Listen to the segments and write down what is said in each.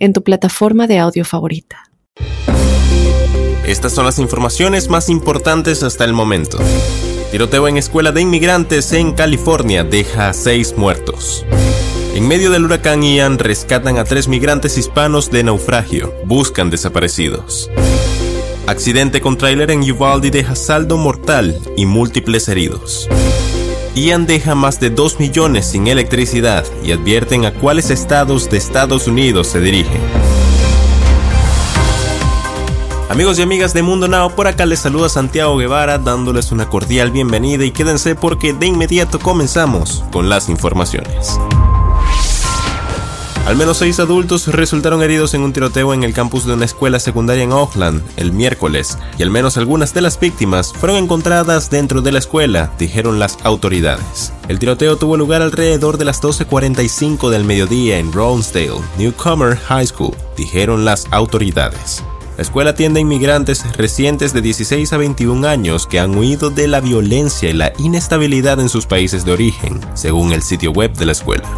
en tu plataforma de audio favorita. Estas son las informaciones más importantes hasta el momento. Tiroteo en escuela de inmigrantes en California deja a seis muertos. En medio del huracán Ian rescatan a tres migrantes hispanos de naufragio. Buscan desaparecidos. Accidente con tráiler en Uvalde deja saldo mortal y múltiples heridos. Ian deja más de 2 millones sin electricidad y advierten a cuáles estados de Estados Unidos se dirigen. Amigos y amigas de Mundo Now, por acá les saluda Santiago Guevara dándoles una cordial bienvenida y quédense porque de inmediato comenzamos con las informaciones. Al menos seis adultos resultaron heridos en un tiroteo en el campus de una escuela secundaria en Oakland el miércoles, y al menos algunas de las víctimas fueron encontradas dentro de la escuela, dijeron las autoridades. El tiroteo tuvo lugar alrededor de las 12.45 del mediodía en Rosedale, Newcomer High School, dijeron las autoridades. La escuela atiende a inmigrantes recientes de 16 a 21 años que han huido de la violencia y la inestabilidad en sus países de origen, según el sitio web de la escuela.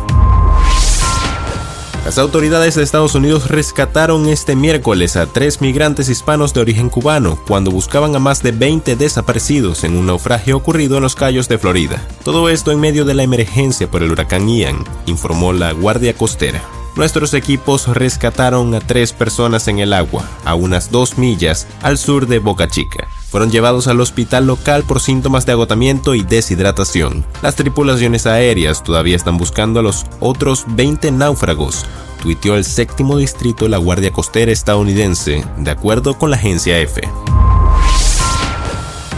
Las autoridades de Estados Unidos rescataron este miércoles a tres migrantes hispanos de origen cubano cuando buscaban a más de 20 desaparecidos en un naufragio ocurrido en los Cayos de Florida. Todo esto en medio de la emergencia por el huracán Ian, informó la Guardia Costera. Nuestros equipos rescataron a tres personas en el agua, a unas dos millas al sur de Boca Chica. Fueron llevados al hospital local por síntomas de agotamiento y deshidratación. Las tripulaciones aéreas todavía están buscando a los otros 20 náufragos, tuiteó el séptimo distrito de la Guardia Costera estadounidense, de acuerdo con la agencia EFE.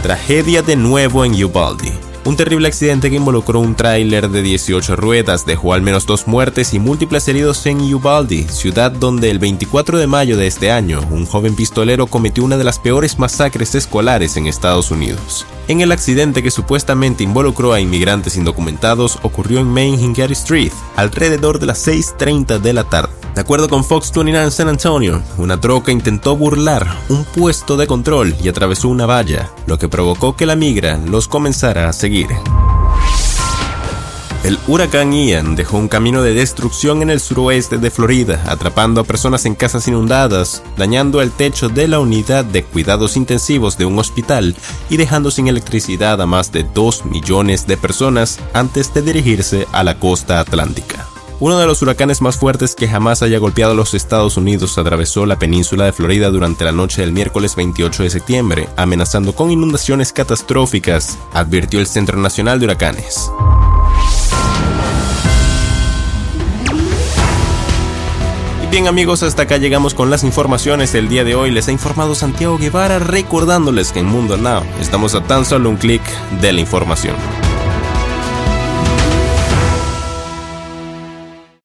Tragedia de nuevo en Uvalde. Un terrible accidente que involucró un tráiler de 18 ruedas dejó al menos dos muertes y múltiples heridos en Uvalde, ciudad donde el 24 de mayo de este año un joven pistolero cometió una de las peores masacres escolares en Estados Unidos. En el accidente que supuestamente involucró a inmigrantes indocumentados ocurrió en Main Hingary Street, alrededor de las 6.30 de la tarde. De acuerdo con Fox 29 San Antonio, una troca intentó burlar un puesto de control y atravesó una valla, lo que provocó que la migra los comenzara a seguir. El huracán Ian dejó un camino de destrucción en el suroeste de Florida, atrapando a personas en casas inundadas, dañando el techo de la unidad de cuidados intensivos de un hospital y dejando sin electricidad a más de 2 millones de personas antes de dirigirse a la costa atlántica. Uno de los huracanes más fuertes que jamás haya golpeado los Estados Unidos atravesó la península de Florida durante la noche del miércoles 28 de septiembre, amenazando con inundaciones catastróficas, advirtió el Centro Nacional de Huracanes. Y bien amigos, hasta acá llegamos con las informaciones del día de hoy. Les ha informado Santiago Guevara recordándoles que en Mundo Now estamos a tan solo un clic de la información.